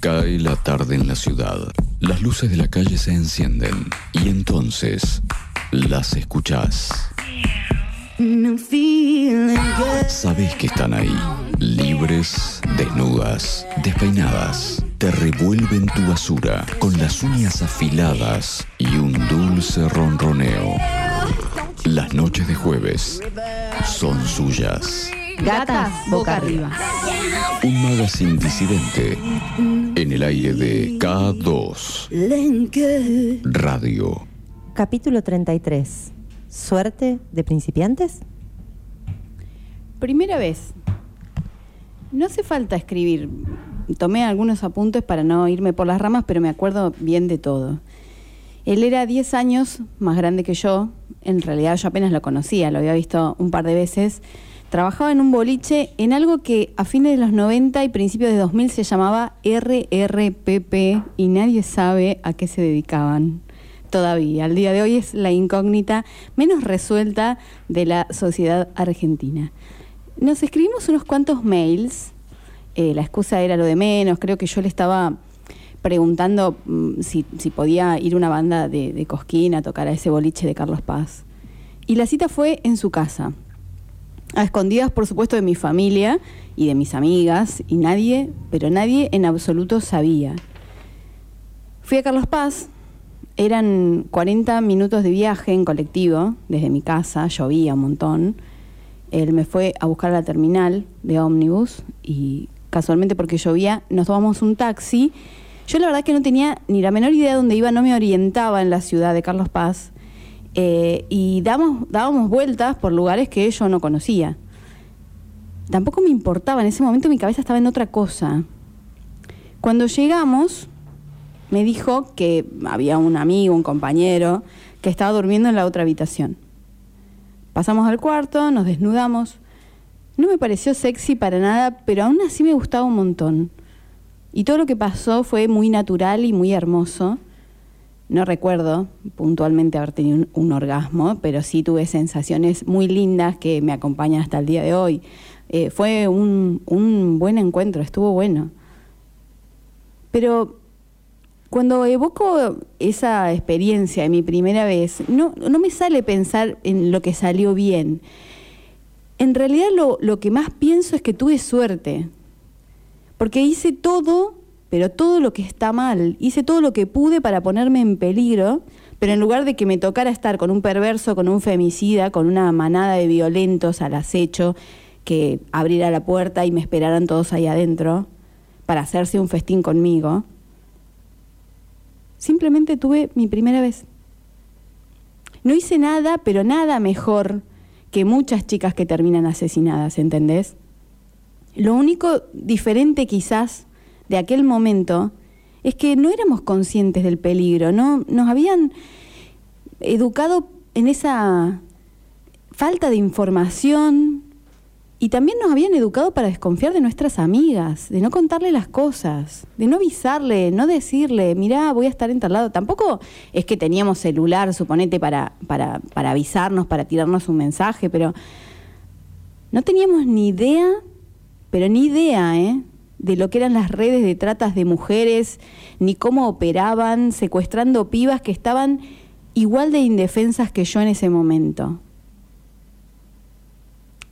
Cae la tarde en la ciudad. Las luces de la calle se encienden y entonces las escuchás. Sabes que están ahí, libres, desnudas, despeinadas. Te revuelven tu basura con las uñas afiladas y un dulce ronroneo. Las noches de jueves son suyas. Gatas boca arriba. Un magazine disidente en el aire de K2 Radio. Capítulo 33. ¿Suerte de principiantes? Primera vez. No hace falta escribir. Tomé algunos apuntes para no irme por las ramas, pero me acuerdo bien de todo. Él era 10 años más grande que yo. En realidad yo apenas lo conocía, lo había visto un par de veces. Trabajaba en un boliche en algo que a fines de los 90 y principios de 2000 se llamaba RRPP y nadie sabe a qué se dedicaban todavía. Al día de hoy es la incógnita menos resuelta de la sociedad argentina. Nos escribimos unos cuantos mails. Eh, la excusa era lo de menos. Creo que yo le estaba preguntando mm, si, si podía ir una banda de, de Cosquín a tocar a ese boliche de Carlos Paz. Y la cita fue en su casa a escondidas por supuesto de mi familia y de mis amigas, y nadie, pero nadie en absoluto sabía. Fui a Carlos Paz, eran 40 minutos de viaje en colectivo desde mi casa, llovía un montón. Él me fue a buscar a la terminal de ómnibus y casualmente porque llovía nos tomamos un taxi. Yo la verdad que no tenía ni la menor idea de dónde iba, no me orientaba en la ciudad de Carlos Paz eh, y damos, dábamos vueltas por lugares que yo no conocía. Tampoco me importaba, en ese momento mi cabeza estaba en otra cosa. Cuando llegamos, me dijo que había un amigo, un compañero, que estaba durmiendo en la otra habitación. Pasamos al cuarto, nos desnudamos. No me pareció sexy para nada, pero aún así me gustaba un montón. Y todo lo que pasó fue muy natural y muy hermoso. No recuerdo puntualmente haber tenido un, orgasmo, pero sí tuve sensaciones muy lindas que me acompañan hasta el día de hoy. Eh, fue un, un buen encuentro, estuvo bueno. Pero cuando evoco esa experiencia de mi primera vez, no, no me sale pensar en lo que salió bien. En realidad lo, lo que más pienso es que tuve suerte, porque hice todo pero todo lo que está mal, hice todo lo que pude para ponerme en peligro, pero en lugar de que me tocara estar con un perverso, con un femicida, con una manada de violentos al acecho, que abriera la puerta y me esperaran todos ahí adentro para hacerse un festín conmigo, simplemente tuve mi primera vez. No hice nada, pero nada mejor que muchas chicas que terminan asesinadas, ¿entendés? Lo único diferente quizás de aquel momento es que no éramos conscientes del peligro, no nos habían educado en esa falta de información y también nos habían educado para desconfiar de nuestras amigas, de no contarle las cosas, de no avisarle, no decirle, mirá, voy a estar en. Tampoco es que teníamos celular, suponete, para, para avisarnos, para tirarnos un mensaje, pero no teníamos ni idea, pero ni idea, ¿eh? De lo que eran las redes de tratas de mujeres, ni cómo operaban, secuestrando pibas que estaban igual de indefensas que yo en ese momento.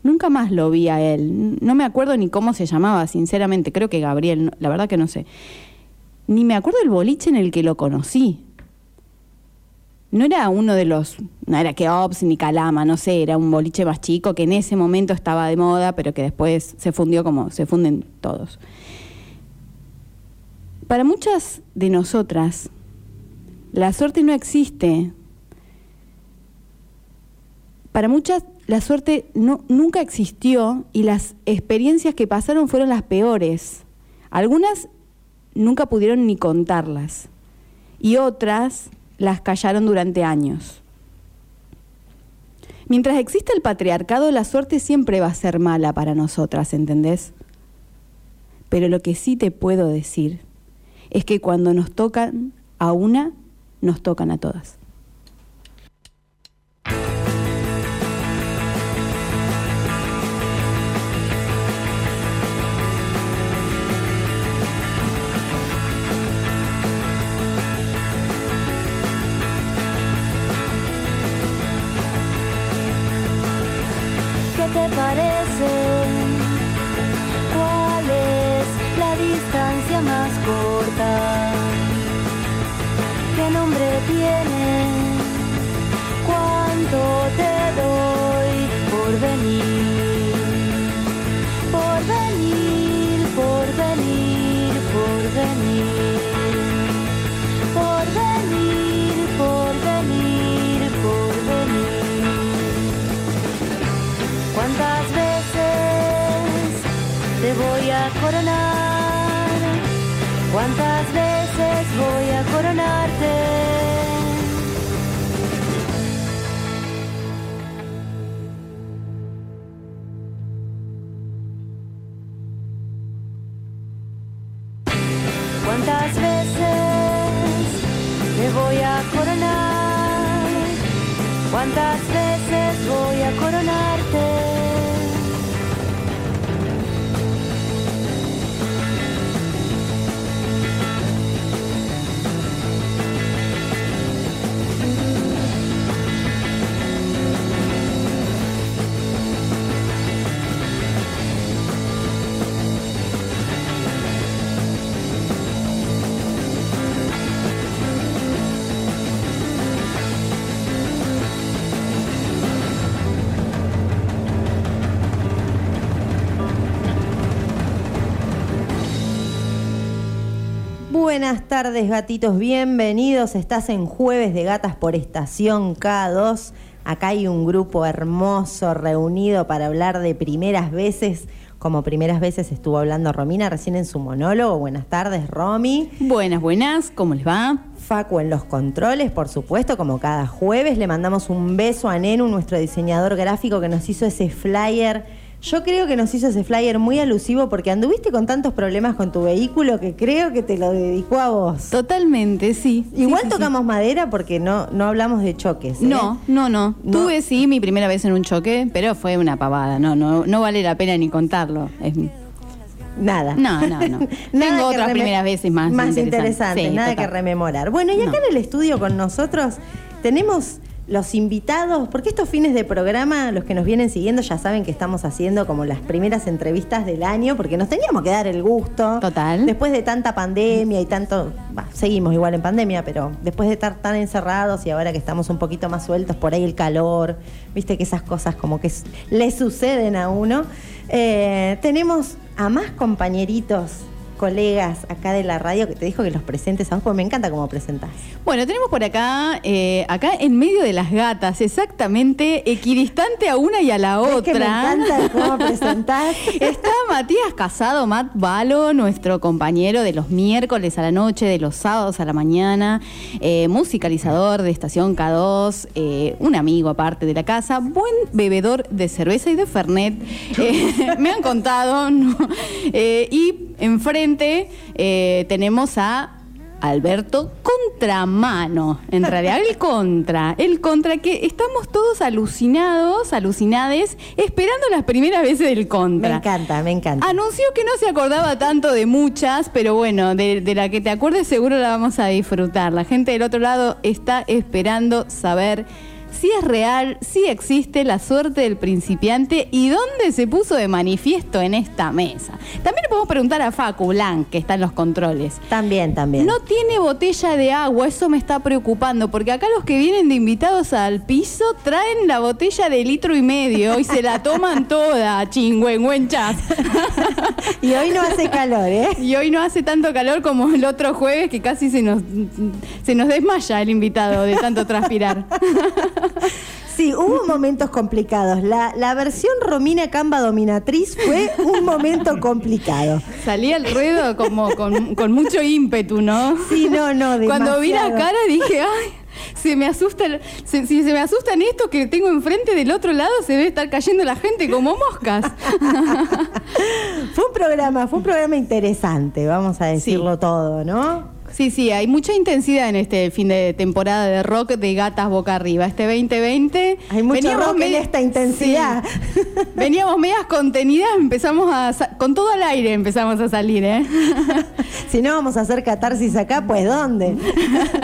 Nunca más lo vi a él. No me acuerdo ni cómo se llamaba, sinceramente. Creo que Gabriel, la verdad que no sé. Ni me acuerdo el boliche en el que lo conocí. No era uno de los, no era Keops ni Calama, no sé, era un boliche más chico que en ese momento estaba de moda, pero que después se fundió como se funden todos. Para muchas de nosotras, la suerte no existe. Para muchas, la suerte no, nunca existió y las experiencias que pasaron fueron las peores. Algunas nunca pudieron ni contarlas y otras las callaron durante años. Mientras exista el patriarcado, la suerte siempre va a ser mala para nosotras, ¿entendés? Pero lo que sí te puedo decir es que cuando nos tocan a una, nos tocan a todas. te parece? ¿Cuántas veces te voy a coronar? ¿Cuántas veces voy a coronarte? Buenas tardes, gatitos, bienvenidos. Estás en Jueves de Gatas por Estación K2. Acá hay un grupo hermoso reunido para hablar de primeras veces. Como primeras veces estuvo hablando Romina recién en su monólogo. Buenas tardes, Romy. Buenas, buenas, ¿cómo les va? Facu en los controles, por supuesto, como cada jueves. Le mandamos un beso a Nenu, nuestro diseñador gráfico que nos hizo ese flyer. Yo creo que nos hizo ese flyer muy alusivo porque anduviste con tantos problemas con tu vehículo que creo que te lo dedicó a vos. Totalmente, sí. Igual Sí, sí, tocamos madera porque no, no hablamos de choques. ¿eh? No, no, no, No. Tuve sí mi primera vez en un choque, pero fue una pavada. No, no, no vale la pena ni contarlo. Es- Nada. No, no, no. Tengo otras primeras veces más Más interesantes. Sí, nada total. que rememorar. Bueno, y acá No. en el estudio con nosotros tenemos los invitados, porque estos fines de programa, los que nos vienen siguiendo ya saben que estamos haciendo como las primeras entrevistas del año, porque nos teníamos que dar el gusto. Total. Después de tanta pandemia y tanto, bah, seguimos igual en pandemia, pero después de estar tan encerrados y ahora que estamos un poquito más sueltos, por ahí el calor, viste que esas cosas como que le suceden a uno. Eh, tenemos a más compañeritos, colegas acá de la radio que te dijo que los presentes a vos, porque me encanta cómo presentás. Bueno, tenemos por acá, eh, acá en medio de las gatas, exactamente equidistante a una y a la ¿Ves otra. que me encanta cómo presentás? Está Matías Casado, Matt Balo, nuestro compañero de los miércoles a la noche, de los sábados a la mañana, eh, musicalizador de Estación K2, eh, un amigo aparte de la casa, buen bebedor de cerveza y de Fernet. Me han contado, ¿no? Y enfrente eh, tenemos a Alberto Contramano, en realidad el contra, el contra que estamos todos alucinados, alucinades, esperando las primeras veces del Me contra. encanta, me encanta. Anunció que no se acordaba tanto de muchas, pero bueno, de, de la que te acuerdes seguro la vamos a disfrutar. La gente del otro lado está esperando saber si es real, si existe la suerte del principiante y dónde se puso de manifiesto en esta mesa. También le podemos preguntar a Facu Blanc, que está en los controles. También, también. No tiene botella de agua, eso me está preocupando, porque acá los que vienen de invitados al piso traen la botella de litro y medio y se la toman toda, chingüengüenchas. Y hoy no hace calor, ¿eh? Y hoy no hace tanto calor como el otro jueves que casi se nos, se nos desmaya el invitado de tanto transpirar. Sí, hubo momentos complicados. La, la versión Romina Camba Dominatriz fue un momento complicado. Salía el ruedo como con, con mucho ímpetu, ¿no? Sí, no, no, Cuando vi la cara dije, ay, se me asusta, se- si se me asustan estos que tengo enfrente del otro lado, se debe estar cayendo la gente como moscas. Fue un programa, fue un programa interesante, vamos a decirlo todo, ¿no? Sí, sí, hay mucha intensidad en este fin de temporada de rock de gatas boca arriba. Este 2020. Hay mucho veníamos rock en esta intensidad. Sí. Veníamos medias contenidas, empezamos a. Con todo el aire empezamos a salir, ¿eh? Si no vamos a hacer catarsis acá, pues ¿dónde?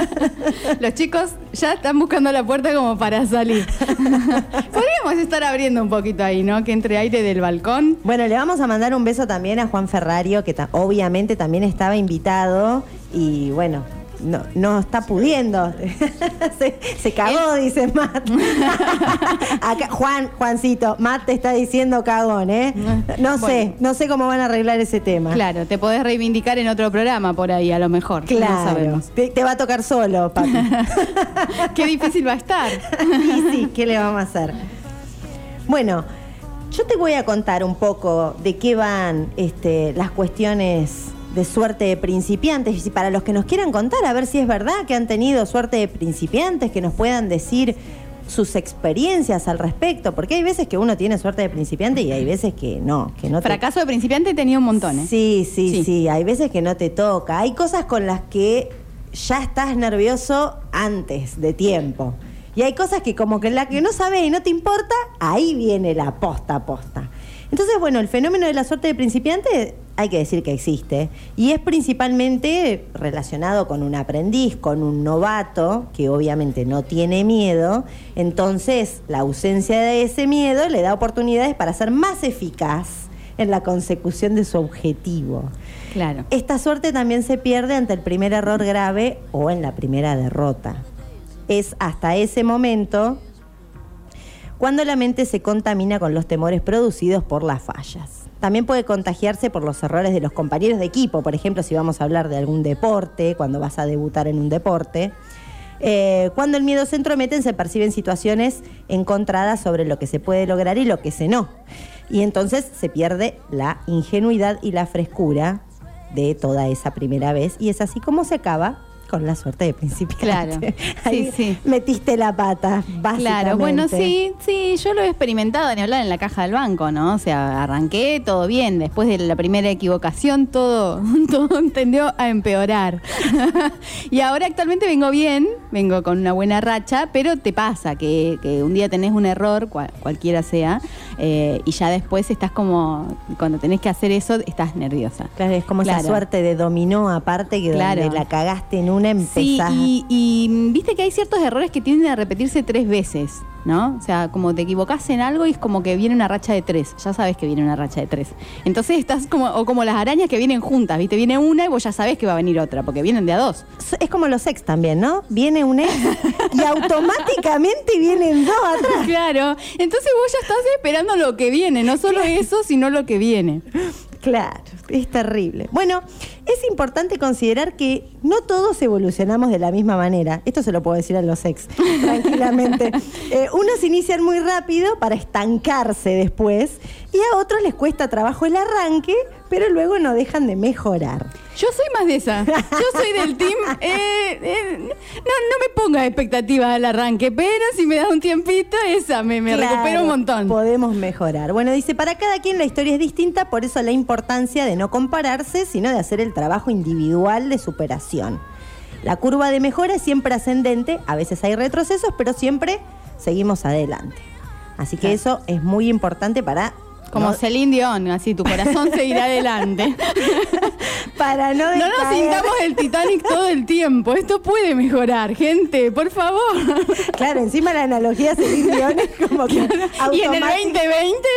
Los chicos ya están buscando la puerta como para salir. Podríamos estar abriendo un poquito ahí, ¿no? Que entre aire del balcón. Bueno, le vamos a mandar un beso también a Juan Ferrario, que ta- obviamente también estaba invitado y bueno, no, no está pudiendo. se, se cagó, dice Matt. Acá, Juan, Juancito, Matt te está diciendo cagón, ¿eh? No sé, no sé cómo van a arreglar ese tema. Claro, te podés reivindicar en otro programa por ahí, a lo mejor. No Claro. sabemos. Te, te va a tocar solo, papi. Qué difícil va a estar. y sí, ¿qué le vamos a hacer? Bueno, yo te voy a contar un poco de qué van este, las cuestiones de suerte de principiantes y para los que nos quieran contar, a ver si es verdad que han tenido suerte de principiantes, que nos puedan decir sus experiencias al respecto, porque hay veces que uno tiene suerte de principiante y hay veces que no, que no te- Fracaso de principiante he tenido un montón, ¿eh? Sí, sí, Sí. sí, hay veces que no te toca. Hay cosas con las que ya estás nervioso antes de tiempo. Y hay cosas que como que la que no sabes y no te importa, ahí viene la posta posta. Entonces, bueno, el fenómeno de la suerte de principiante hay que decir que existe y es principalmente relacionado con un aprendiz, con un novato que obviamente no tiene miedo, entonces la ausencia de ese miedo le da oportunidades para ser más eficaz en la consecución de su objetivo. Claro. Esta suerte también se pierde ante el primer error grave o en la primera derrota. Es hasta ese momento cuando la mente se contamina con los temores producidos por las fallas. También puede contagiarse por los errores de los compañeros de equipo, por ejemplo, si vamos a hablar de algún deporte, cuando vas a debutar en un deporte. Eh, cuando el miedo se entromete, se perciben situaciones encontradas sobre lo que se puede lograr y lo que se no. Y entonces se pierde la ingenuidad y la frescura de toda esa primera vez. Y es así como se acaba con la suerte de principiante. Claro. Ahí Sí, sí. metiste la pata, básicamente. Claro, bueno, sí, sí, yo lo he experimentado ni hablar en la caja del banco, ¿no? O sea, arranqué todo bien, después de la primera equivocación todo, todo tendió a empeorar. y ahora actualmente vengo bien, vengo con una buena racha, pero te pasa que, que un día tenés un error, cual- cualquiera sea, eh, y ya después estás como, cuando tenés que hacer eso, estás nerviosa. Claro, es como esa Claro. suerte de dominó aparte que Claro. donde la cagaste en una Sí, empezás. y, y, mm, viste que hay ciertos errores que tienden a repetirse tres veces, ¿no? O sea, como te equivocás en algo y es como que viene una racha de tres. Ya sabes que viene una racha de tres. Entonces estás como, o como las arañas que vienen juntas, ¿viste? Viene una y vos ya sabés que va a venir otra, porque vienen de a dos. Es como los ex también, ¿no? Viene un ex y automáticamente vienen dos atrás. Claro. Entonces vos ya estás esperando lo que viene, no solo eso, sino lo que viene. Claro, es terrible. Bueno, es importante considerar que no todos evolucionamos de la misma manera. Esto se lo puedo decir a los ex, tranquilamente. Eh, unos inician muy rápido para estancarse después y a otros les cuesta trabajo el arranque, pero luego no dejan de mejorar. Yo soy más de esa. Yo soy del team. eh, eh, no, no me pongas expectativas al arranque, pero si me das un tiempito, esa me, me Claro, recupero un montón. Podemos mejorar. Bueno, dice, para cada quien la historia es distinta, por eso la importancia de no compararse, sino de hacer el trabajo individual de superación. La curva de mejora es siempre ascendente, a veces hay retrocesos, pero siempre seguimos adelante. Así que Claro. eso es muy importante para Como no, Celine Dion, así tu corazón seguirá adelante. para no No nos sintamos el Titanic todo el tiempo. Esto puede mejorar, gente, por favor. Claro, encima la analogía Celine Dion es como que Y en el automátic- 2020,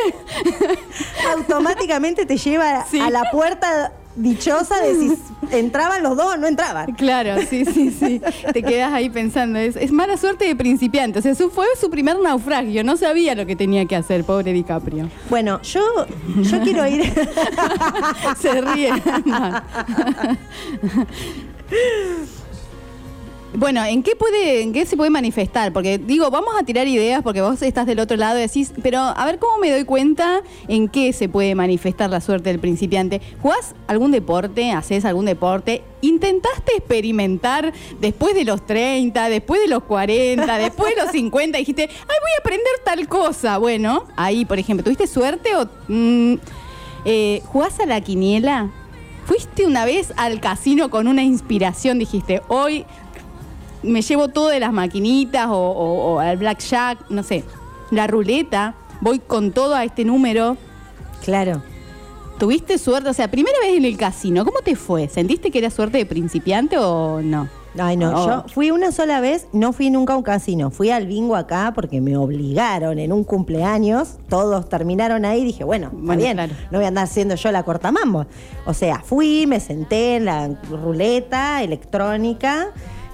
automáticamente te lleva Sí. a la puerta dichosa de si entraban los dos o no entraban. claro, sí, sí, sí. Te quedas ahí pensando. Es, es mala suerte de principiante. O sea, su, fue su primer naufragio. No sabía lo que tenía que hacer, pobre DiCaprio. Bueno, yo, yo quiero ir. Se ríe. Bueno, ¿en qué puede, en qué se puede manifestar? Porque digo, vamos a tirar ideas porque vos estás del otro lado y decís, pero a ver cómo me doy cuenta en qué se puede manifestar la suerte del principiante. ¿Jugás algún deporte? ¿Haces algún deporte? ¿Intentaste experimentar después de los 30, después de los 40, después de los 50? Dijiste, ay, voy a aprender tal cosa. Bueno, ahí, por ejemplo, ¿tuviste suerte o mm, eh, jugás a la quiniela? fuiste una vez al casino con una inspiración, dijiste, hoy me llevo todo de las maquinitas o, o- o al blackjack, no sé, la ruleta, voy con todo a este número. Claro. ¿Tuviste suerte? O sea, primera vez en el casino, ¿cómo te fue? ¿Sentiste que era suerte de principiante o no? Ay, no, Oh. yo fui una sola vez, no fui nunca a un casino, fui al bingo acá porque me obligaron en un cumpleaños, todos terminaron ahí, dije, bueno, está Bueno, bien, claro. no voy a andar siendo yo la cortamambo. O sea, fui, me senté en la ruleta electrónica,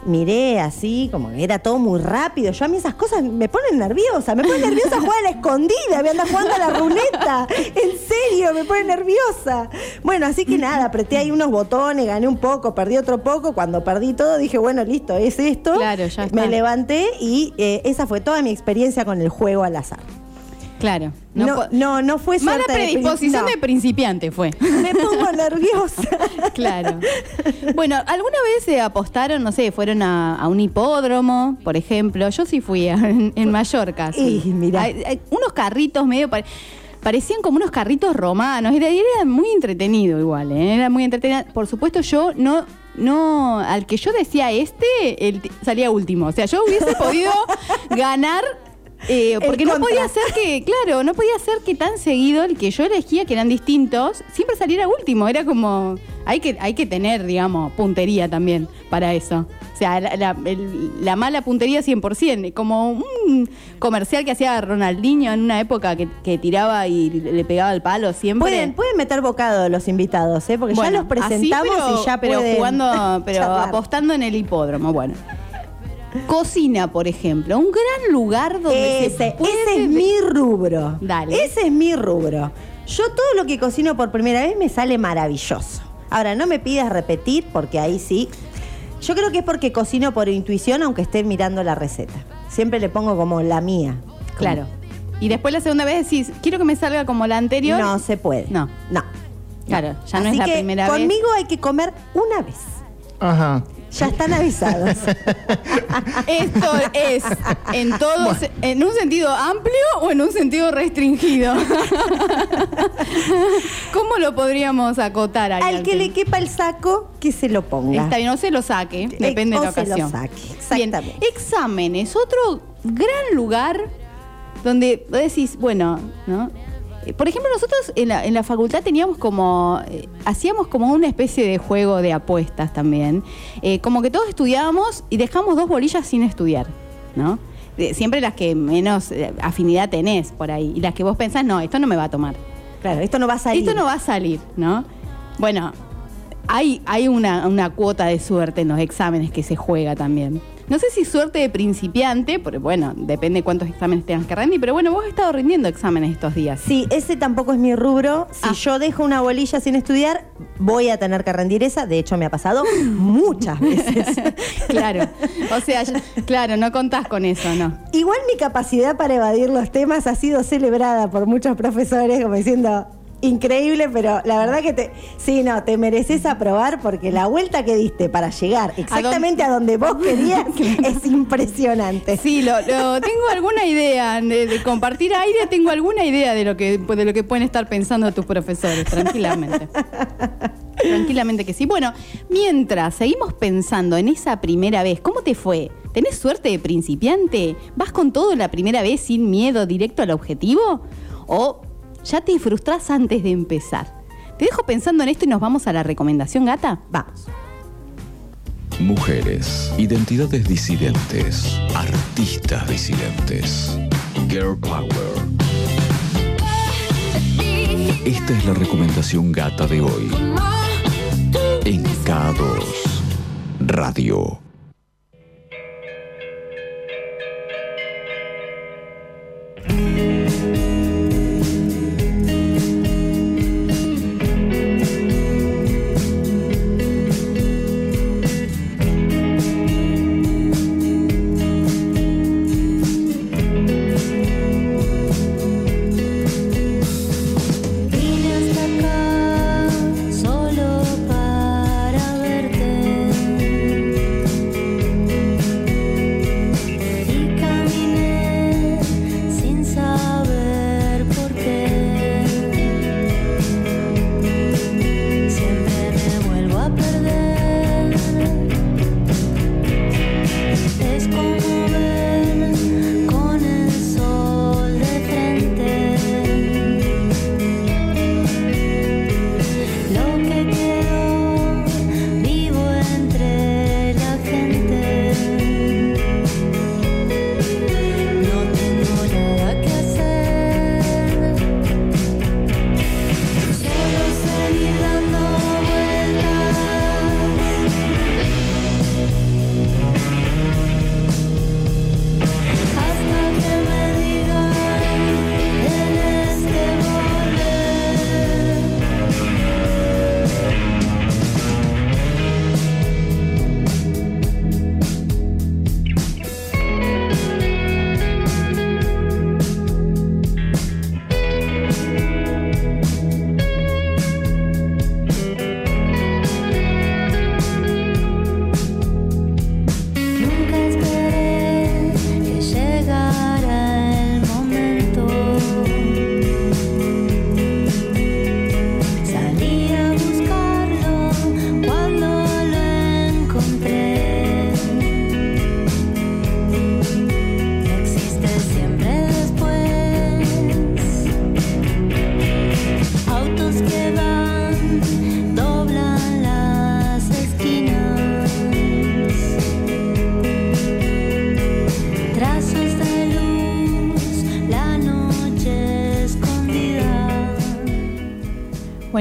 miré así, como que era todo muy rápido. Yo a mí esas cosas me ponen nerviosa, me ponen nerviosa jugar a la escondida, voy a andar jugando a la ruleta. En serio, me pone nerviosa. Bueno, así que nada, apreté ahí unos botones, gané un poco, perdí otro poco. Cuando perdí todo, dije, bueno, listo, es esto. Claro, ya está. Me levanté y eh, esa fue toda mi experiencia con el juego al azar. Claro. No, no, no, fue Mala suerte de prin- predisposición no. de principiante fue. Me pongo nerviosa. Claro. Bueno, ¿alguna vez se apostaron, no sé, fueron a, a un hipódromo, por ejemplo? Yo sí fui a- en, en Mallorca. sí. Y mirá. Hay- hay unos carritos medio... pare- Parecían como unos carritos romanos, era, era muy entretenido igual, ¿eh? era muy entretenido. Por supuesto yo no, no, al que yo decía este, él salía último. O sea, yo hubiese podido ganar, eh, El porque no podía ser que, claro, no podía ser que tan seguido el que yo elegía, que eran distintos, siempre saliera último. Era como, hay que, hay que tener, digamos, puntería también para eso. O sea, la, la- el- la mala puntería 100%, como un comercial que hacía Ronaldinho en una época que, que tiraba y le pegaba al palo siempre. Pueden, pueden meter bocado los invitados, ¿eh? porque ya los presentamos así, pero- y ya pero pueden jugando, pero charlar. apostando en el hipódromo, bueno. Cocina, por ejemplo, un gran lugar donde se Ese, puede ese es mi rubro. Dale. Ese es mi rubro. Yo todo lo que cocino por primera vez me sale maravilloso. Ahora, no me pidas repetir porque ahí sí. Yo creo que es porque cocino por intuición aunque esté mirando la receta. Siempre le pongo como la mía. Como- Claro. Y después la segunda vez decís, quiero que me salga como la anterior. No se puede. No. No. Claro, ya no Así es la que primera vez. conmigo hay que comer una vez. Ajá. Ya están avisados. Esto es en todos, en un sentido amplio o en un sentido restringido. ¿Cómo lo podríamos acotar ahí Al que le quepa el saco, que se lo ponga. Está bien, no se lo saque, depende de la se lo ocasión. Bien, exactamente. exámenes, otro gran lugar donde vos decís, bueno, ¿no? Por ejemplo, nosotros en la, en la facultad teníamos como, eh, hacíamos como una especie de juego de apuestas también. Eh, como que todos estudiábamos y dejamos dos bolillas sin estudiar, ¿no? Eh, siempre las que menos afinidad tenés por ahí. Y las que vos pensás, no, esto no me va a tomar. Claro, esto no va a salir. Esto no va a salir, ¿no? Bueno, hay, hay una, una cuota de suerte en los exámenes que se juega también. No sé si suerte de principiante, porque bueno, depende cuántos exámenes tengas que rendir, pero bueno, vos has estado rindiendo exámenes estos días. Sí, ese tampoco es mi rubro. Si Ah. yo dejo una bolilla sin estudiar, voy a tener que rendir esa. De hecho, me ha pasado muchas veces. Claro, o sea, claro, no contás con eso, ¿no? Igual mi capacidad para evadir los temas ha sido celebrada por muchos profesores como diciendo, increíble, pero la verdad que te, sí, no, te mereces aprobar porque la vuelta que diste para llegar exactamente a donde vos querías es impresionante. Sí, lo, lo- tengo alguna idea de, de compartir aire, tengo alguna idea de lo que de lo que pueden estar pensando tus profesores, tranquilamente. Tranquilamente que sí. Bueno, mientras seguimos pensando en esa primera vez, ¿cómo te fue? ¿Tenés suerte de principiante? ¿Vas con todo la primera vez sin miedo directo al objetivo? ¿O ya te frustrás antes de empezar? Te dejo pensando en esto y nos vamos a la recomendación, gata. Vamos. Mujeres, identidades disidentes, artistas disidentes, girl power. Esta es la recomendación gata de hoy en K2 Radio.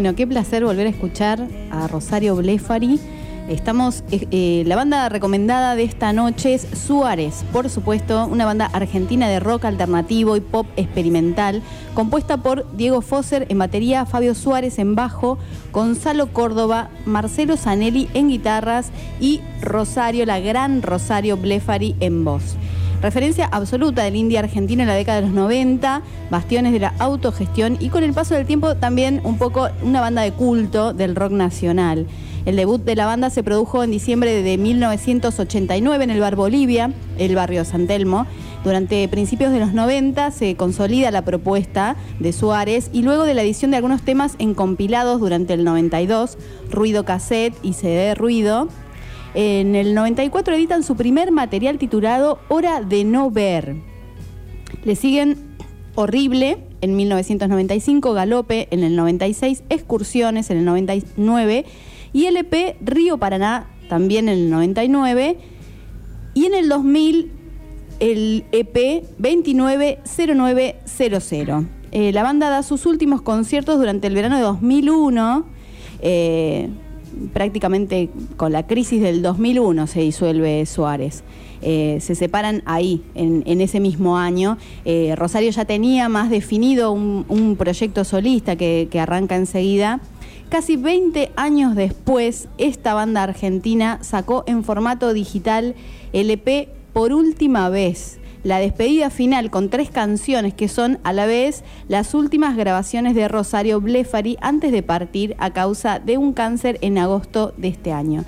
Bueno, qué placer volver a escuchar a Rosario Blefari. Estamos, eh, eh, la banda recomendada de esta noche es Suárez, por supuesto, una banda argentina de rock alternativo y pop experimental, compuesta por Diego Fosser en batería, Fabio Suárez en bajo, Gonzalo Córdoba, Marcelo Zanelli en guitarras y Rosario, la gran Rosario Blefari en voz. Referencia absoluta del indie argentino en la década de los 90, bastiones de la autogestión y con el paso del tiempo también un poco una banda de culto del rock nacional. El debut de la banda se produjo en diciembre de 1989 en el bar Bolivia, el barrio San Telmo. Durante principios de los 90 se consolida la propuesta de Suárez y luego de la edición de algunos temas en compilados durante el 92, Ruido Cassette y CD Ruido, en el 94 editan su primer material titulado Hora de no ver. Le siguen Horrible en 1995, Galope en el 96, Excursiones en el 99 y LP Río Paraná también en el 99 y en el 2000 el EP 290900. Eh, la banda da sus últimos conciertos durante el verano de 2001. eh, prácticamente con la crisis del 2001 se disuelve Suárez. Eh, se separan ahí, en, ese mismo año. Eh, Rosario ya tenía más definido un, un proyecto solista que, que arranca enseguida. Casi 20 años después, esta banda argentina sacó en formato digital LP por última vez. La despedida final con tres canciones que son a la vez las últimas grabaciones de Rosario Blefari antes de partir a causa de un cáncer en agosto de este año.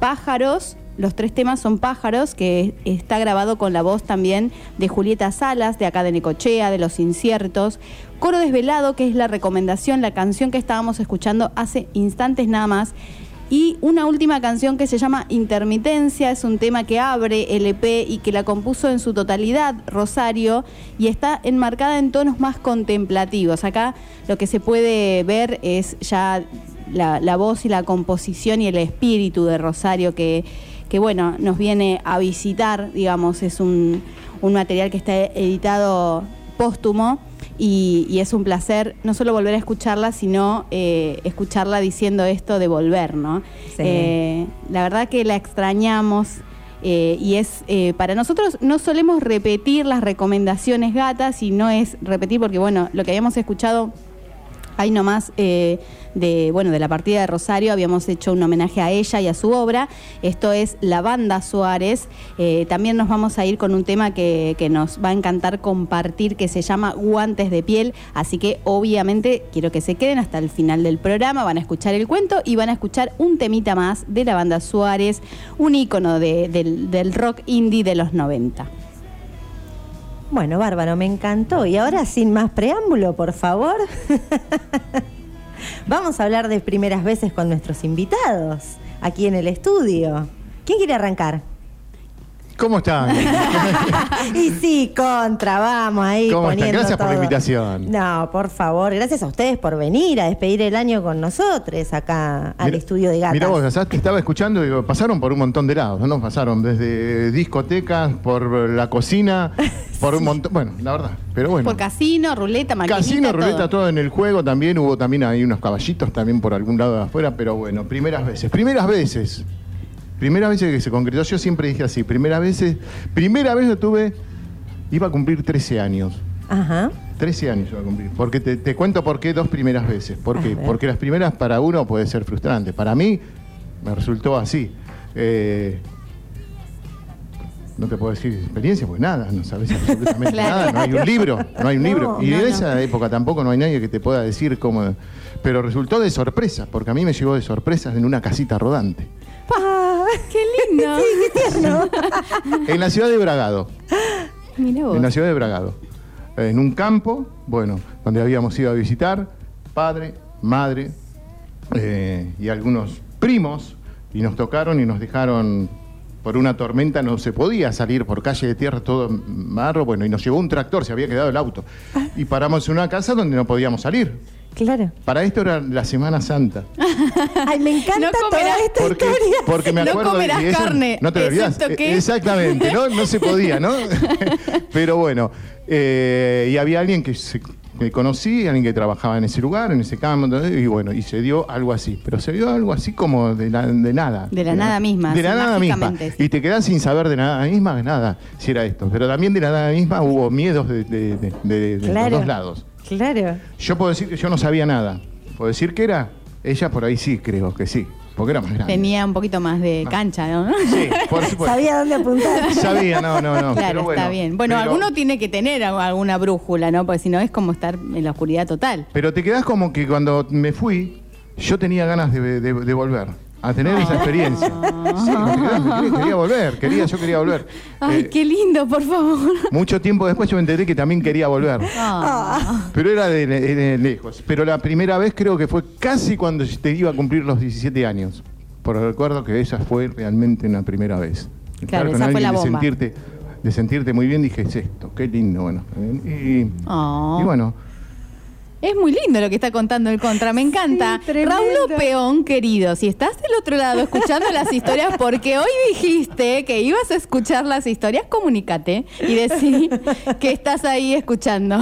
Pájaros, los tres temas son Pájaros, que está grabado con la voz también de Julieta Salas, de acá de Necochea, de Los Inciertos. Coro Desvelado, que es la recomendación, la canción que estábamos escuchando hace instantes nada más. Y una última canción que se llama Intermitencia, es un tema que abre el EP y que la compuso en su totalidad Rosario y está enmarcada en tonos más contemplativos. Acá lo que se puede ver es ya la, la voz y la composición y el espíritu de Rosario que, que bueno, nos viene a visitar, digamos, es un, un material que está editado póstumo y, y es un placer no solo volver a escucharla, sino eh, escucharla diciendo esto de volver, ¿no? Sí. Eh, la verdad que la extrañamos. eh, y es para nosotros no solemos repetir las recomendaciones gatas y no es repetir porque bueno lo que habíamos escuchado Ahí nomás de, bueno, de la partida de Rosario habíamos hecho un homenaje a ella y a su obra. Esto es La Banda Suárez. Eh, también nos vamos a ir con un tema que, que nos va a encantar compartir que se llama Guantes de Piel. Así que obviamente quiero que se queden hasta el final del programa. Van a escuchar el cuento y van a escuchar un temita más de la Banda Suárez, un ícono de- del, del rock indie de los 90. Bueno, bárbaro, me encantó. Y ahora, sin más preámbulo, por favor, vamos a hablar de primeras veces con nuestros invitados aquí en el estudio. ¿Quién quiere arrancar? ¿Cómo están? y sí, contra, vamos ahí. ¿Cómo están? poniendo Gracias por la invitación. No, por favor, gracias a ustedes por venir a despedir el año con nosotros acá al estudio de Gatas. Mira vos, ¿sabes? te estaba escuchando y digo, pasaron por un montón de lados, ¿no? Pasaron desde discotecas, por la cocina, por un montón. Bueno, la verdad. Pero bueno. Por casino, ruleta, maquinita, Casino, ruleta, todo. todo en el juego también. Hubo también ahí unos caballitos también por algún lado de afuera, pero bueno, primeras veces. Primeras veces. Primeras veces que se concretó. Yo siempre dije así, primeras veces. Primera vez lo tuve, iba a cumplir 13 años. Ajá. 13 años iba a cumplir. Porque te, te cuento por qué dos primeras veces. ¿Por qué? Porque las primeras para uno puede ser frustrante. Para mí me resultó así. Eh, no te puedo decir experiencia, pues nada, no sabes absolutamente Claro. nada, no hay un libro, no hay un No, libro. Y no, en no. esa época tampoco no hay nadie que te pueda decir cómo. Pero resultó de sorpresa, porque a mí me llegó de sorpresa en una casita rodante. ¡Qué lindo! qué tierno. En la ciudad de Bragado. Mira vos. En la ciudad de Bragado. En un campo, bueno, donde habíamos ido a visitar, padre, madre eh, y algunos primos, y nos tocaron y nos dejaron por una tormenta, no se podía salir por calle de tierra, todo marro, bueno, y nos llevó un tractor, se había quedado el auto. Y paramos en una casa donde no podíamos salir. Claro. Para esto era la Semana Santa. Ay, me encanta No toda comerás- esta Porque, historia. porque me No acuerdo comerás y eso- carne, No te lo olvidás. excepto que- Eh, Exactamente, ¿no? No se podía, ¿no? Pero bueno, eh, y había alguien que se que conocí, alguien que trabajaba en ese lugar, en ese campo, y bueno, y se dio algo así. Pero se dio algo así como de, la- de nada. De la nada misma, De la nada misma. Y te quedas sin saber de nada misma, de nada, si era esto. Pero también de la nada misma hubo miedos de, de- de- de- de Claro. los dos lados. Claro. Yo puedo decir que yo no sabía nada. ¿Puedo decir que era? Ella por ahí sí, creo que sí. Porque era más grande. Tenía un poquito más de cancha, ¿no? Sí, por supuesto. Sabía dónde apuntar. Sabía, no, no, no. Claro, pero bueno, está bien. Bueno, pero- alguno tiene que tener a- alguna brújula, ¿no? Porque si no es como estar en la oscuridad total. Pero te quedás como que cuando me fui, yo tenía ganas de, de- de volver. A tener esa experiencia. Sí, quedás, me quería, quería volver, quería, yo quería volver. Ay, Eh, qué lindo, por favor. Mucho tiempo después yo me enteré que también quería volver. Ah. Pero era de, de lejos. Pero la primera vez creo que fue casi cuando te iba a cumplir los 17 años. Por recuerdo que esa fue realmente una primera vez. Estar esa fue la de bomba. sentirte, de sentirte muy bien, dije, es esto, qué lindo, bueno. Y, Oh. y bueno, Es muy lindo lo que está contando el contra, me encanta. Sí. Raúl Peón, querido, si estás del otro lado escuchando las historias, porque hoy dijiste que ibas a escuchar las historias, comunícate y decí que estás ahí escuchando.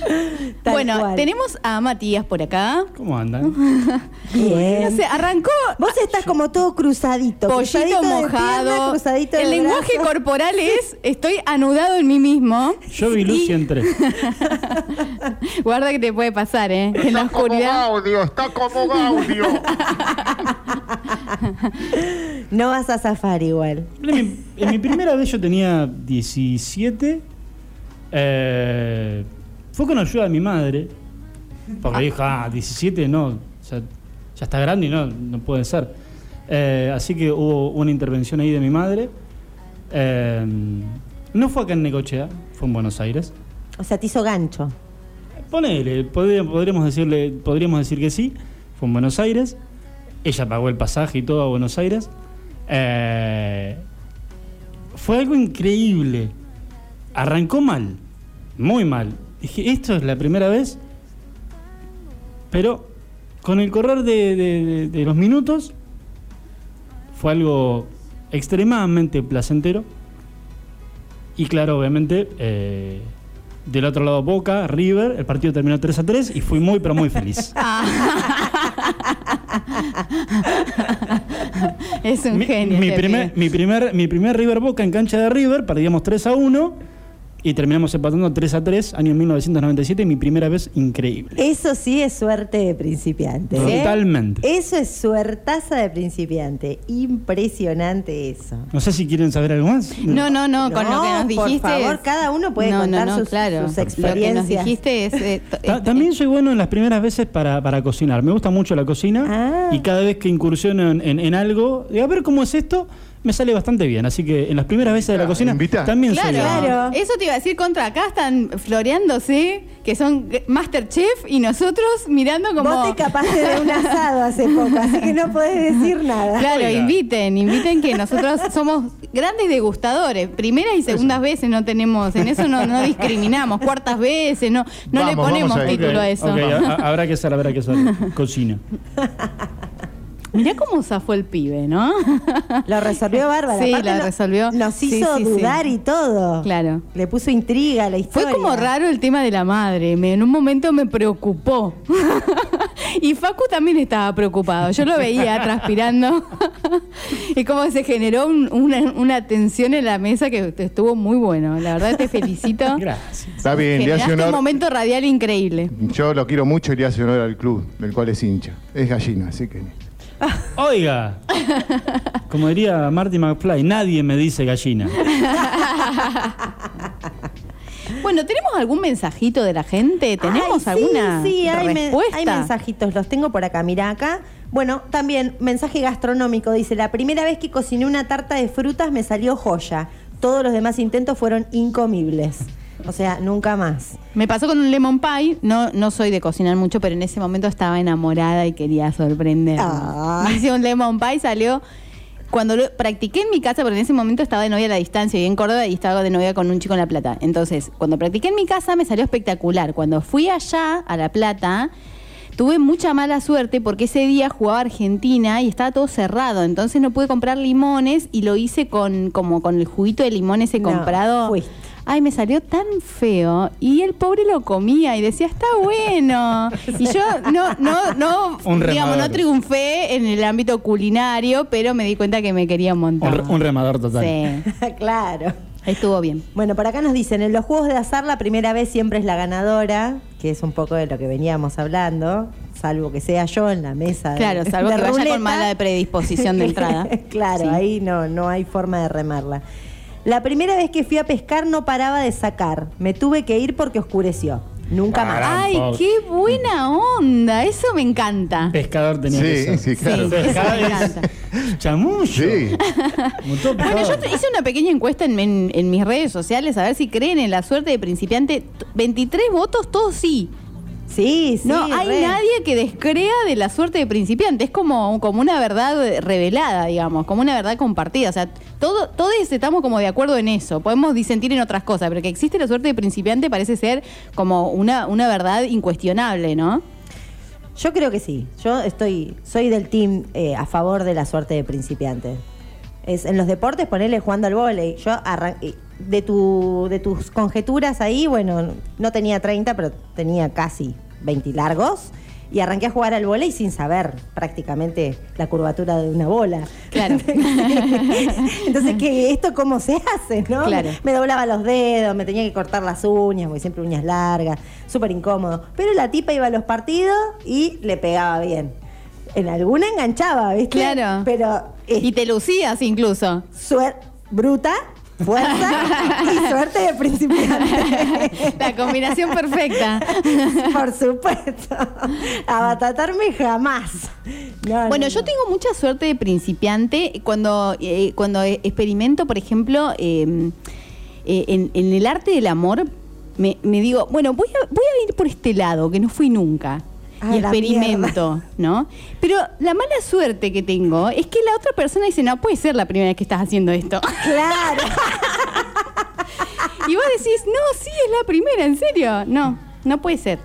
Tal bueno, cual. tenemos a Matías por acá. ¿Cómo andan? Bien. No sé, arrancó Vos estás como todo cruzadito. pollito cruzadito de mojado. pierna, cruzadito de el lenguaje brazo. corporal es estoy anudado en mí mismo. Yo vi luz y entré. Guarda que te puede pasar, ¿eh? En la oscuridad. Gaudio, está como Gaudio. No vas a zafar igual. En mi, en mi primera vez yo tenía 17. eh, fue con ayuda de mi madre. Porque dijo, ah, 17 no, ya, ya está grande y no, no puede ser. Eh, así que hubo una intervención ahí de mi madre. Eh, no fue acá en Necochea, fue en Buenos Aires. O sea, te hizo gancho. Ponele, podría- podríamos, decirle, podríamos decir que sí. Fue en Buenos Aires. Ella pagó el pasaje y todo a Buenos Aires. Eh, fue algo increíble. Arrancó mal, muy mal. Dije, esto es la primera vez. Pero con el correr de, de- de- de los minutos, fue algo extremadamente placentero. Y claro, obviamente, eh, del otro lado Boca, River, el partido terminó 3 a 3 y fui muy, pero muy feliz. Es un mi, genio. mi primer, mi, primer, mi primer River Boca en cancha de River, perdíamos 3 a 1 y terminamos empatando 3 a 3, año 1997, mi primera vez increíble. Eso sí es suerte de principiante. ¿eh? Totalmente. Eso es suertaza de principiante. Impresionante eso. No sé si quieren saber algo más. No, no, no, con lo que nos por dijiste. favor, es- cada uno puede No, no, contar no, sus, claro. sus Lo que nos experiencias. dijiste es. eh, Ta- eh, También soy bueno en las primeras veces para, para cocinar. Me gusta mucho la cocina Ah. y cada vez que incursiono en, en- en algo, digo, a ver cómo es esto, me sale bastante bien. Así que en las primeras veces de la Ah, cocina invita. también Claro, soy bueno. Claro. eso te iba a decir contra acá están floreándose, que son Masterchef y nosotros mirando como. Vos te escapaste de un asado hace poco, así que no podés decir nada. Claro, Oiga. inviten, inviten que nosotros somos grandes degustadores. Primeras y segundas veces no tenemos, en eso no, no discriminamos. Cuartas veces, no, no le ponemos título a eso. ok, a- a- habrá que hacer, habrá que hacer. Cocina. Mirá cómo zafó el pibe, ¿no? Lo resolvió Bárbara. Sí, Aparte lo resolvió. Nos hizo sí, sí. dudar y todo. Claro. Le puso intriga a la historia. Fue como raro el tema de la madre. Me, en un momento me preocupó. y Facu también estaba preocupado. Yo lo veía transpirando. y como se generó un- una, una tensión en la mesa que estuvo muy bueno. La verdad te felicito. Gracias. Está bien, le hace Generaste un honor. momento radial increíble. Yo lo quiero mucho y le hace honor al club del cual es hincha. Es gallina, así que. Oiga, como diría Marty McFly, nadie me dice gallina. Bueno, ¿tenemos algún mensajito de la gente? ¿Tenemos Ay, sí, alguna sí, hay, respuesta? hay mensajitos, los tengo por acá, mira acá. Bueno, también mensaje gastronómico, dice, la primera vez que cociné una tarta de frutas me salió joya. Todos los demás intentos fueron incomibles. O sea, nunca más. Me pasó con un lemon pie. No, no soy de cocinar mucho, pero en ese momento estaba enamorada y quería sorprender. Ah. Hice un lemon pie, salió. Cuando lo practiqué en mi casa, porque en ese momento estaba de novia a la distancia y en Córdoba y estaba de novia con un chico en La Plata. Entonces, cuando practiqué en mi casa me salió espectacular. Cuando fui allá, a La Plata, tuve mucha mala suerte porque ese día jugaba Argentina y estaba todo cerrado. Entonces no pude comprar limones y lo hice con como con el juguito de limón ese No, comprado. fuiste. Ay, me salió tan feo. Y el pobre lo comía y decía, está bueno. Y yo no, no, no, Un digamos, no triunfé en el ámbito culinario, pero me di cuenta que me quería un montón. Un, re- un remador total. Sí, claro. estuvo bien. Bueno, por acá nos dicen, en los juegos de azar la primera vez siempre es la ganadora, que es un poco de lo que veníamos hablando, salvo que sea yo en la mesa. de- Claro, salvo de que vaya ruleta. con mala predisposición de entrada. claro, Sí. ahí no, no hay forma de remarla. La primera vez que fui a pescar no paraba de sacar. Me tuve que ir porque oscureció. Nunca más. Ay, qué buena onda. Eso me encanta. Pescador tenía que Sí, ser. sí, claro. Sí, eso Pescador me encanta. Chamullo. Sí. Bueno, yo hice una pequeña encuesta en, en- en mis redes sociales a ver si creen en la suerte de principiante. T- 23 votos, todos sí. Sí, sí. no hay re. nadie que descrea de la suerte de principiante. Es como, como una verdad revelada, digamos, como una verdad compartida. O sea, todo, todos estamos como de acuerdo en eso. Podemos disentir en otras cosas, pero que existe la suerte de principiante parece ser como una, una verdad incuestionable, ¿no? Yo creo que sí. Yo estoy, soy del team eh, a favor de la suerte de principiante. Es, en los deportes, ponerle jugando al vóley. Yo arran- eh, de, tu, de tus conjeturas ahí, bueno, no tenía 30, pero tenía casi 20 largos. Y arranqué a jugar al vóley sin saber prácticamente la curvatura de una bola. Claro. Entonces, ¿qué, ¿esto cómo se hace? ¿no? Claro. Me doblaba los dedos, me tenía que cortar las uñas, porque siempre uñas largas, súper incómodo. Pero la tipa iba a los partidos y le pegaba bien. En alguna enganchaba, ¿viste? Claro. Pero eh, Y te lucías incluso. suer- bruta, fuerza y suerte de principiante. La combinación perfecta. Por supuesto. A batatarme jamás. No, Bueno, no, yo no. tengo mucha suerte de principiante cuando, eh, cuando experimento, por ejemplo, eh, eh, en, en el arte del amor, me, me digo, bueno, voy a, voy a ir por este lado, que no fui nunca. Y experimento, ¿no? Pero la mala suerte que tengo es que la otra persona dice, no puede ser la primera vez que estás haciendo esto. Claro. y vos decís, no, sí, es la primera, ¿en serio? No, no puede ser.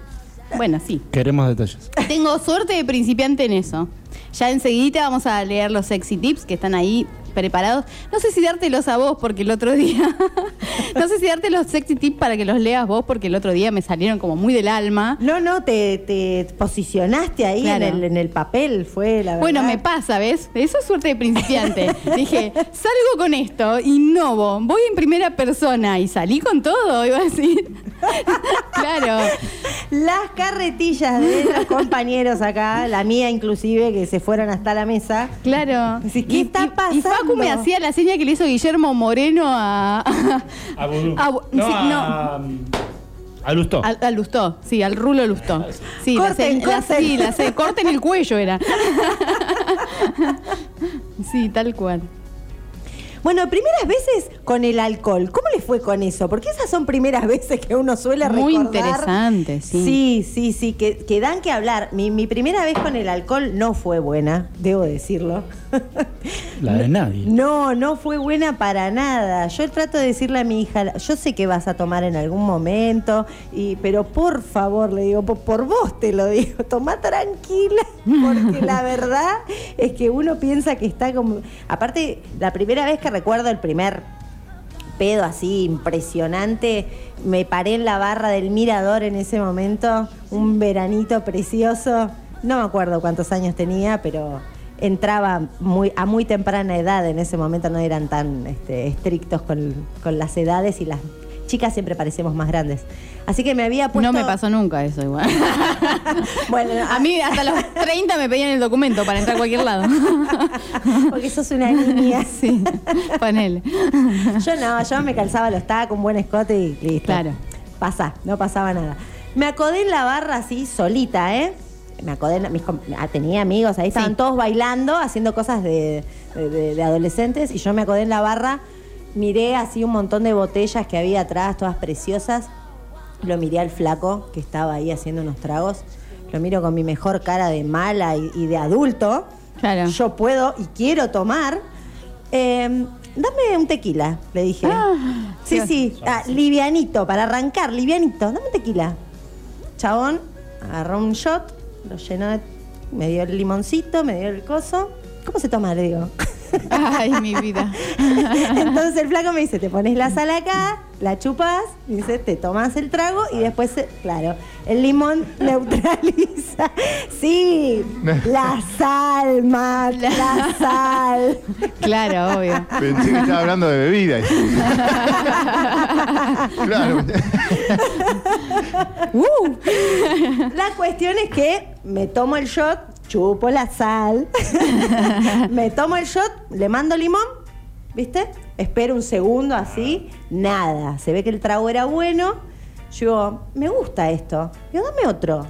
Bueno, sí. Queremos detalles. Tengo suerte de principiante en eso. Ya enseguida vamos a leer los sexy tips que están ahí preparados. No sé si dártelos a vos porque el otro día... no sé si darte los sexy tips para que los leas vos porque el otro día me salieron como muy del alma. No, no, te, te posicionaste ahí Claro. en, el, en el papel, fue la verdad. Bueno, me pasa, ¿ves? Eso es suerte de principiante. Dije, salgo con esto, innovo, voy en primera persona y salí con todo, iba a decir. Claro. Las carretillas de los compañeros acá, la mía inclusive, que se fueron hasta la mesa. Claro. Decís, ¿qué está Y Facu me pasando? hacía la seña que le hizo Guillermo Moreno a. A a no, sí, no. a, a Lustó. Al, al Lustó, sí, al Rulo Lustó. Sí, la Corten, la- sí, la se- corten el cuello era. sí, tal cual. Bueno, primeras veces con el alcohol. ¿Cómo le fue con eso? Porque esas son primeras veces que uno suele Muy recordar. interesante, sí. Sí, sí, sí, que, que dan que hablar. Mi, mi primera vez con el alcohol no fue buena, debo decirlo. La de nadie. No, no fue buena para nada. Yo trato de decirle a mi hija, yo sé que vas a tomar en algún momento, y, pero por favor, le digo, por, por vos te lo digo, toma tranquila, porque la verdad es que uno piensa que está como... Aparte, la primera vez que recuerdo el primer pedo así impresionante, me paré en la barra del mirador en ese momento, un veranito precioso, no me acuerdo cuántos años tenía, pero entraba muy, a muy temprana edad, en ese momento no eran tan este, estrictos con, con las edades y las chicas siempre parecemos más grandes. Así que me había puesto... No me pasó nunca eso igual. Bueno, A mí hasta los 30 me pedían el documento para entrar a cualquier lado. Porque sos una niña. Sí, ponele. Yo no, yo me calzaba los tacos, un buen escote y listo. Claro. Pasa, no pasaba nada. Me acodé en la barra así, solita, ¿eh? Me acodé, en- mis ah, tenía amigos, ahí estaban Sí. todos bailando, haciendo cosas de, de- adolescentes, y yo me acodé en la barra, miré así un montón de botellas que había atrás, todas preciosas. Lo miré al flaco que estaba ahí haciendo unos tragos. Lo miro con mi mejor cara de mala y, y de adulto. Claro. Yo puedo y quiero tomar. Eh, dame un tequila, le dije. sí, sí, ah, livianito, para arrancar, livianito. Dame un tequila. Chabón agarró un shot, lo llenó de. Me dio el limoncito, me dio el coso. ¿Cómo se toma? Le digo. Ay, mi vida. Entonces el flaco me dice, te pones la sal acá, la chupas, y dice, te tomas el trago y después, se- claro, el limón neutraliza. Sí, la sal, Mac, la sal. Claro, obvio. Pensé que estaba hablando de bebida. claro. Uh, La cuestión es que me tomo el shot, chupo la sal, me tomo el shot, le mando limón, ¿viste? Espero un segundo así, nada. Se ve que el trago era bueno. Yo, me gusta esto. Yo, dame otro.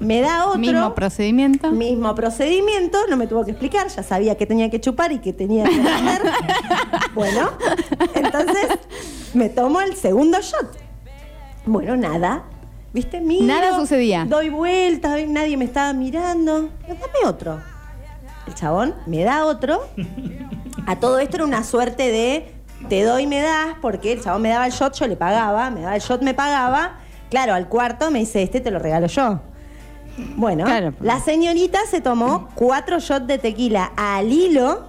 Me da otro. mismo procedimiento. Mismo procedimiento, no me tuvo que explicar, ya sabía que tenía que chupar y que tenía que hacer. bueno, entonces me tomo el segundo shot. Bueno, nada. ¿Viste? Miro, Nada sucedía. Doy vueltas, nadie me estaba mirando. Dame otro. El chabón me da otro. A todo esto era una suerte de te doy, me das, porque el chabón me daba el shot, yo le pagaba, me daba el shot, me pagaba. Claro, al cuarto me dice, este te lo regalo yo. Bueno, Claro. la señorita se tomó cuatro shots de tequila al hilo.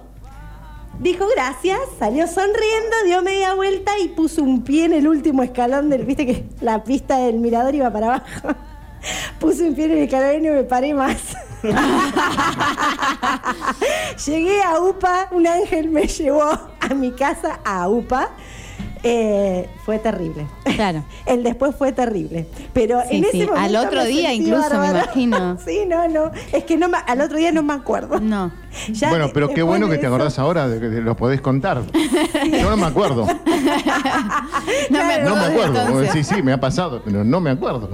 Dijo gracias, salió sonriendo, dio media vuelta y puso un pie en el último escalón del. Viste que la pista del mirador iba para abajo. Puse un pie en el escalón y no me paré más. Llegué a UPA, un ángel me llevó a mi casa a UPA. Eh, fue terrible. Claro. El después fue terrible. Pero Sí, en ese sí. momento Al otro día incluso, me imagino. Sí, no, no. Es que no me- al otro día no me acuerdo. No. Ya bueno, pero qué bueno que te acordás ahora de que lo podés contar. Yo no me acuerdo. No me No me acuerdo. Sí, sí, me ha pasado, pero no me acuerdo.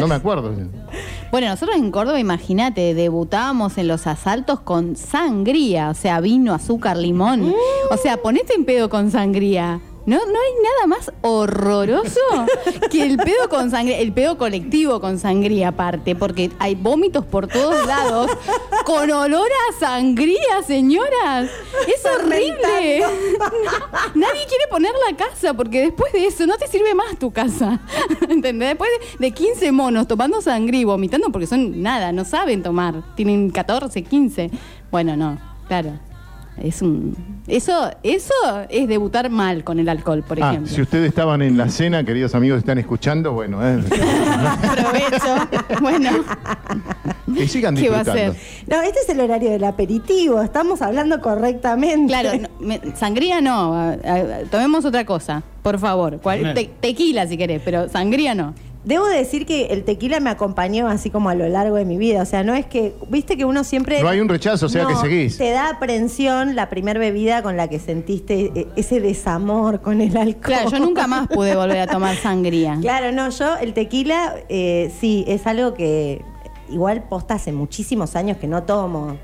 No me acuerdo. Bueno, nosotros en Córdoba, imagínate, debutábamos en los asaltos con sangría, o sea, vino, azúcar, limón. O sea, ponete en pedo con sangría. No, no hay nada más horroroso que el pedo con sangría, el pedo colectivo con sangría aparte, porque hay vómitos por todos lados con olor a sangría, señoras. Es horrible. Nadie quiere poner la casa porque después de eso no te sirve más tu casa. ¿Entendés? Después de, de 15 monos tomando sangría y vomitando porque son nada, no saben tomar. Tienen 14, 15. Bueno, no, claro. Es un eso eso es debutar mal con el alcohol, por Ah, ejemplo. si ustedes estaban en la cena, queridos amigos, están escuchando, bueno, eh, Aprovecho. Bueno, que sigan ¿Qué va a ser? No, este es el horario del aperitivo. Estamos hablando correctamente. claro, no, me- sangría no, a- a- tomemos otra cosa, por favor. Cual- te- tequila si querés, pero sangría no. Debo decir que el tequila me acompañó así como a lo largo de mi vida. O sea, no es que, viste que uno siempre... No hay un rechazo, o sea No, que seguís. Te da aprensión la primer bebida con la que sentiste eh, ese desamor con el alcohol. Claro, yo nunca más pude volver a tomar sangría. Claro, no, yo el tequila eh, sí, es algo que igual posta hace muchísimos años que no tomo.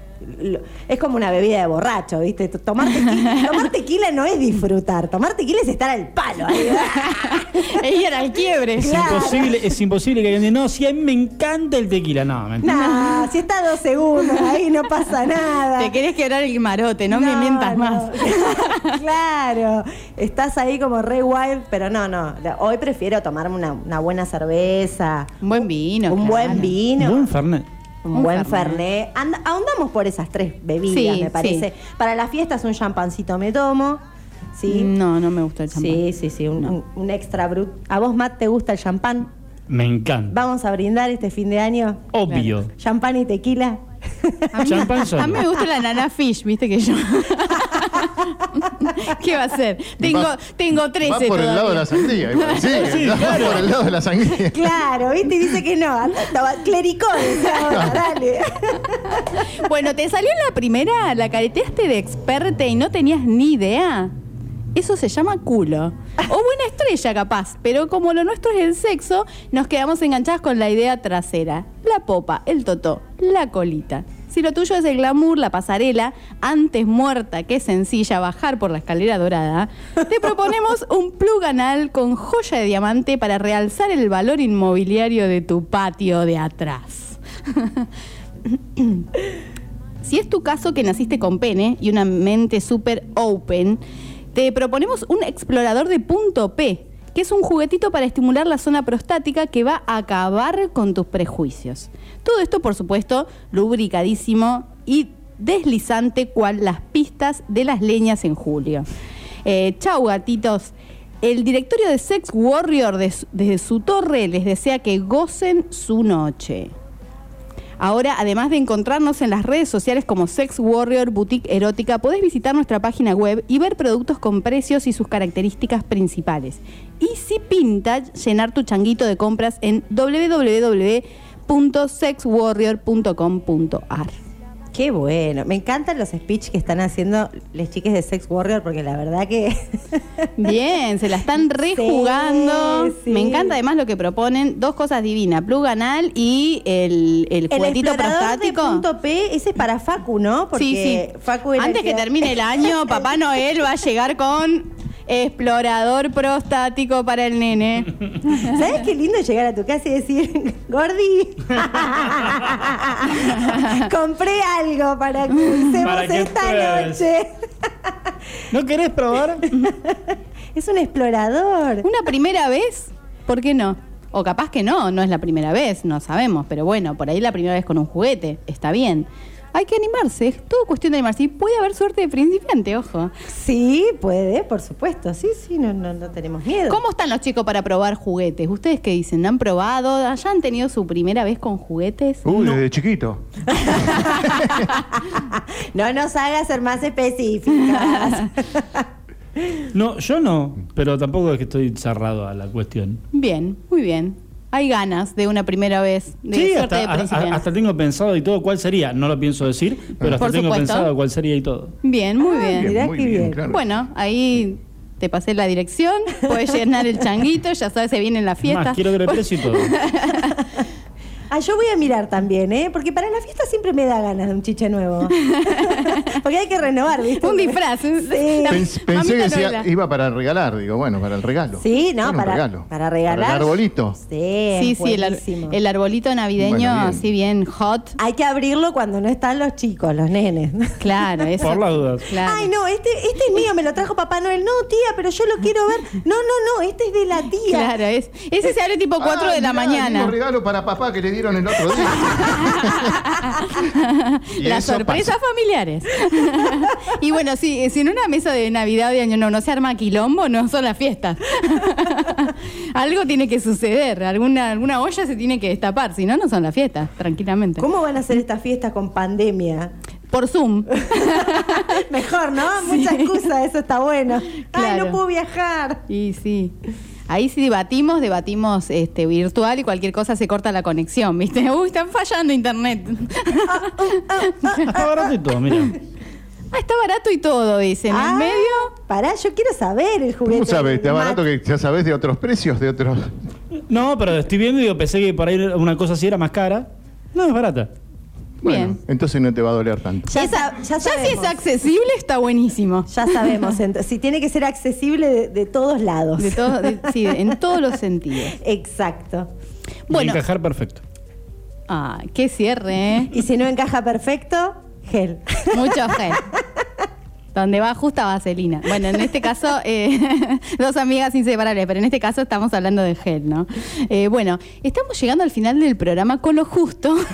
Es como una bebida de borracho, ¿viste? Tomar tequila, tomar tequila no es disfrutar, tomar tequila es estar al palo. ahí. Ella era el quiebre. Es Claro. imposible, es imposible que alguien diga, no, si a mí me encanta el tequila. No, mentira. No, si está dos segundos, ahí no pasa nada. Te querés quebrar el marote, no, me mientas no. más. claro, estás ahí como re wild, pero no, no. Hoy prefiero tomarme una, una buena cerveza, Un buen vino. un claro. buen vino. Buen Fernet. Un, Un buen Fernet. Ahondamos por esas tres bebidas, Sí, me parece. Para las fiestas un champancito me tomo. Sí. No, no me gusta el champán. Sí, sí, sí, un, No. un- un extra brut. ¿A vos, Matt, te gusta el champán? Me encanta. Vamos a brindar este fin de año. Obvio. Champán y tequila. A mí, Champán solo. a mí me gusta la nana fish, viste que yo. ¿Qué va a ser? Tengo, Va- tengo 13 Va por el lado de la sangría. Sí, Sí, va claro. por el lado de la sangría. Claro, ¿viste? Dice que no. estaba- ahora, dale. Bueno, ¿te salió en la primera? ¿La careteaste de experta y no tenías ni idea? Eso se llama culo. O buena estrella, capaz. Pero como lo nuestro es el sexo, nos quedamos enganchadas con la idea trasera. La popa, el totó, la colita. Si lo tuyo es el glamour, la pasarela, antes muerta que sencilla bajar por la escalera dorada, te proponemos un plug anal con joya de diamante para realzar el valor inmobiliario de tu patio de atrás. Si es tu caso que naciste con pene y una mente súper open, te proponemos un explorador de punto P, que es un juguetito para estimular la zona prostática que va a acabar con tus prejuicios. Todo esto, por supuesto, lubricadísimo y deslizante cual las pistas de las leñas en julio. Eh, chau, gatitos. El directorio de Sex Warrior des- desde su torre les desea que gocen su noche. Ahora, además de encontrarnos en las redes sociales como Sex Warrior Boutique Erótica, podés visitar nuestra página web y ver productos con precios y sus características principales. Y si pinta, llenar tu changuito de compras en www.sexwarrior.com.ar. Qué bueno. Me encantan los speech que están haciendo las chiques de Sex Warrior porque la verdad que. Bien, se la están rejugando. Sí, sí. Me encanta además lo que proponen. Dos cosas divinas, plug anal y el, el El juguetito explorador de prostático. punto P, ese es para Facu, ¿no? Sí, sí. Facu era Antes que termine el año, Papá Noel va a llegar con explorador prostático para el nene. ¿Sabes qué lindo llegar a tu casa y decir, Gordi, compré algo para que usemos Para que esta pruebes. noche? ¿No querés probar? es un explorador. ¿Una primera vez? ¿Por qué no? O capaz que no, no es la primera vez, no sabemos, pero bueno, por ahí la primera vez con un juguete, está bien. Hay que animarse, es todo cuestión de animarse. Y puede haber suerte de principiante, ojo. Sí, puede, por supuesto. Sí, sí, no, no, no tenemos miedo. ¿Cómo están los chicos para probar juguetes? ¿Ustedes qué dicen? ¿Han probado? ¿Ya han tenido su primera vez con juguetes? Uy, desde chiquito. No nos hagas ser más específicas. No, yo no, pero tampoco es que estoy cerrado a la cuestión. Bien, muy bien. Hay ganas de una primera vez, de Sí, suerte hasta, de a- a- principiante. hasta tengo pensado y todo cuál sería. No lo pienso decir, pero hasta Por tengo supuesto. pensado cuál sería y todo. Bien, muy Ah, bien. muy bien, bien. claro. Bueno, ahí te pasé la dirección, puedes llenar el changuito, ya sabes, se viene la fiesta. Más, quiero ver el precio y todo. Ah, yo voy a mirar también, ¿eh? Porque para la fiesta siempre me da ganas de un chiche nuevo. Porque hay que renovar, ¿viste? Un disfraz. Sí. Pens- pensé que decía- iba para regalar, digo, bueno, para el regalo. Sí, no, un para, regalo. para regalar. Para el arbolito. Sí, Sí, sí, el, el arbolito navideño, Bueno, bien. así bien hot. Hay que abrirlo cuando no están los chicos, los nenes. Claro, eso. Por las dudas. Claro. Ay, no, este, este es mío, me lo trajo Papá Noel. No, tía, pero yo lo quiero ver. No, no, no, este es de la tía. Claro, es, ese se abre tipo 4 Ah, de la mirá, mañana. regalo para papá que le dieron el otro día. Y Las sorpresas pasa. familiares. y bueno, si, si en una mesa de Navidad de Año Nuevo no se arma quilombo, no son las fiestas. Algo tiene que suceder, alguna, alguna olla se tiene que destapar, si no, no son las fiestas, tranquilamente. ¿Cómo van a hacer estas fiestas con pandemia? Por Zoom. Mejor, ¿no? Mucha excusa, eso está bueno. Ay, no puedo viajar. Y sí. Ahí sí debatimos, debatimos este, virtual y cualquier cosa se corta la conexión, ¿viste? Uy, están fallando internet. Está barato y todo, mira. Ah, está barato y todo, dicen. Ah, En medio. Pará, yo quiero saber el juguete. ¿Cómo sabes? ¿Te de barato que ya sabes de otros precios? De otros. No, pero estoy viendo y digo, pensé que por ahí una cosa así era más cara. No, es barata. Bueno, Bien. entonces no te va a doler tanto. Ya, Esa- ya ya si es accesible, está buenísimo. Ya sabemos. si tiene que ser accesible de, de todos lados. De todo, de- sí, en todos los sentidos. Exacto. Bueno. Encajar perfecto. Ah, qué cierre, ¿eh? Y si no encaja perfecto, gel. Mucho gel. Donde va justa vaselina. Bueno, en este caso, eh, dos amigas inseparables, pero en este caso estamos hablando de gel, ¿no? Eh, bueno, estamos llegando al final del programa con lo justo.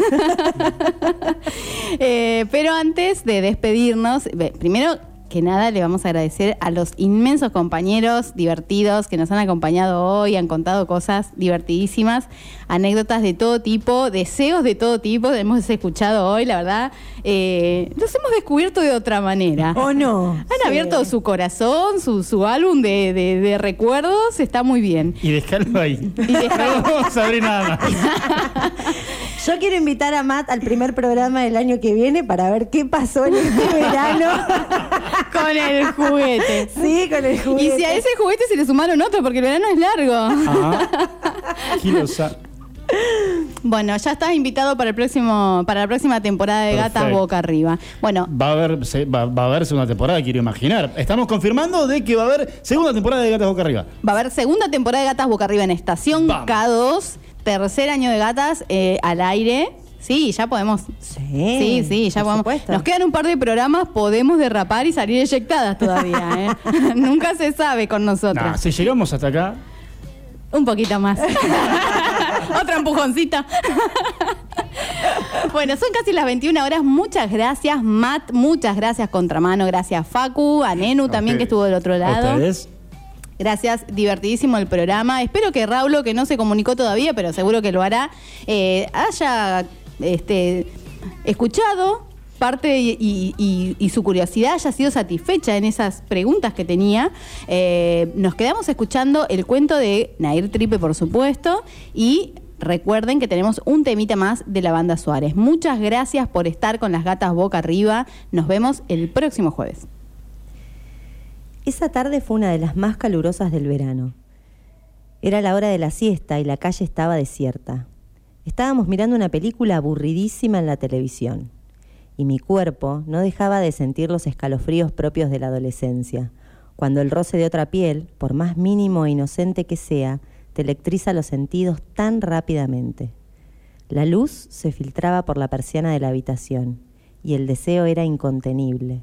Eh, pero antes de despedirnos, primero que nada le vamos a agradecer a los inmensos compañeros divertidos que nos han acompañado hoy, han contado cosas divertidísimas, anécdotas de todo tipo, deseos de todo tipo, hemos escuchado hoy, la verdad, eh, los hemos descubierto de otra manera. ¿O no? Han Sí. abierto su corazón, su, su álbum de, de- de recuerdos, está muy bien. Y déjalo ahí. Y déjalo. No vamos a abrir nada más. Yo quiero invitar a Matt al primer programa del año que viene para ver qué pasó en este verano. Con el juguete. sí, con el juguete. Y si a ese juguete se le sumaron otro, porque el verano es largo. Ajá. Kilosa. Bueno, ya estás invitado para el próximo, para la próxima temporada de Gatas. Boca Arriba. Bueno, Va a haber, se- va, va a haber segunda temporada, quiero imaginar. Estamos confirmando de que va a haber segunda temporada de Gatas Boca Arriba. va a haber segunda temporada de Gatas Boca Arriba en Estación Vamos. K2, tercer año de Gatas eh, al aire. Sí, ya podemos. Sí, Sí, sí, ya por podemos. supuesto. Nos quedan un par de programas, podemos derrapar y salir eyectadas todavía. ¿eh? Nunca se sabe con nosotras. Nah, si llegamos hasta acá, Un poquito más. Otra empujoncita. Bueno, son casi las 21 horas. Muchas gracias, Matt. Muchas gracias, Contramano. Gracias, Facu. A Nenu también, que ustedes. estuvo del otro ¿A lado. Gracias, divertidísimo el programa. Espero que Raulo, que no se comunicó todavía, pero seguro que lo hará, eh, haya este, escuchado parte y su curiosidad haya sido satisfecha en esas preguntas que tenía. Eh, nos quedamos escuchando el cuento de Nair Tripe, por supuesto, y recuerden que tenemos un temita más de la banda Suárez. Muchas gracias por estar con las gatas boca arriba. Nos vemos el próximo jueves. Esa tarde fue una de las más calurosas del verano. Era la hora de la siesta y la calle estaba desierta. Estábamos mirando una película aburridísima en la televisión. Y mi cuerpo no dejaba de sentir los escalofríos propios de la adolescencia, cuando el roce de otra piel, por más mínimo e inocente que sea, te electriza los sentidos tan rápidamente. La luz se filtraba por la persiana de la habitación y el deseo era incontenible.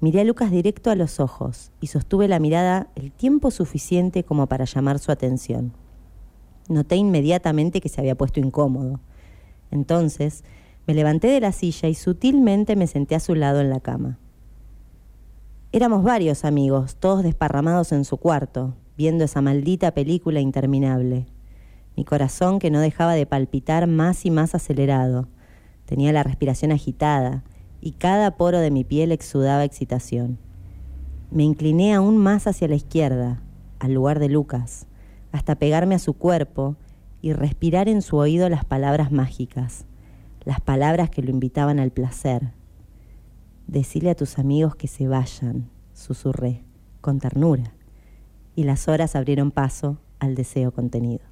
Miré a Lucas directo a los ojos y sostuve la mirada el tiempo suficiente como para llamar su atención. Noté inmediatamente que se había puesto incómodo. Entonces me levanté de la silla y sutilmente me senté a su lado en la cama. Éramos varios amigos, todos desparramados en su cuarto, viendo esa maldita película interminable. Mi corazón que no dejaba de palpitar más y más acelerado. Tenía la respiración agitada y cada poro de mi piel exudaba excitación. Me incliné aún más hacia la izquierda, al lugar de Lucas, hasta pegarme a su cuerpo y respirar en su oído las palabras mágicas, las palabras que lo invitaban al placer. Decile a tus amigos que se vayan, susurré, con ternura, y las horas abrieron paso al deseo contenido.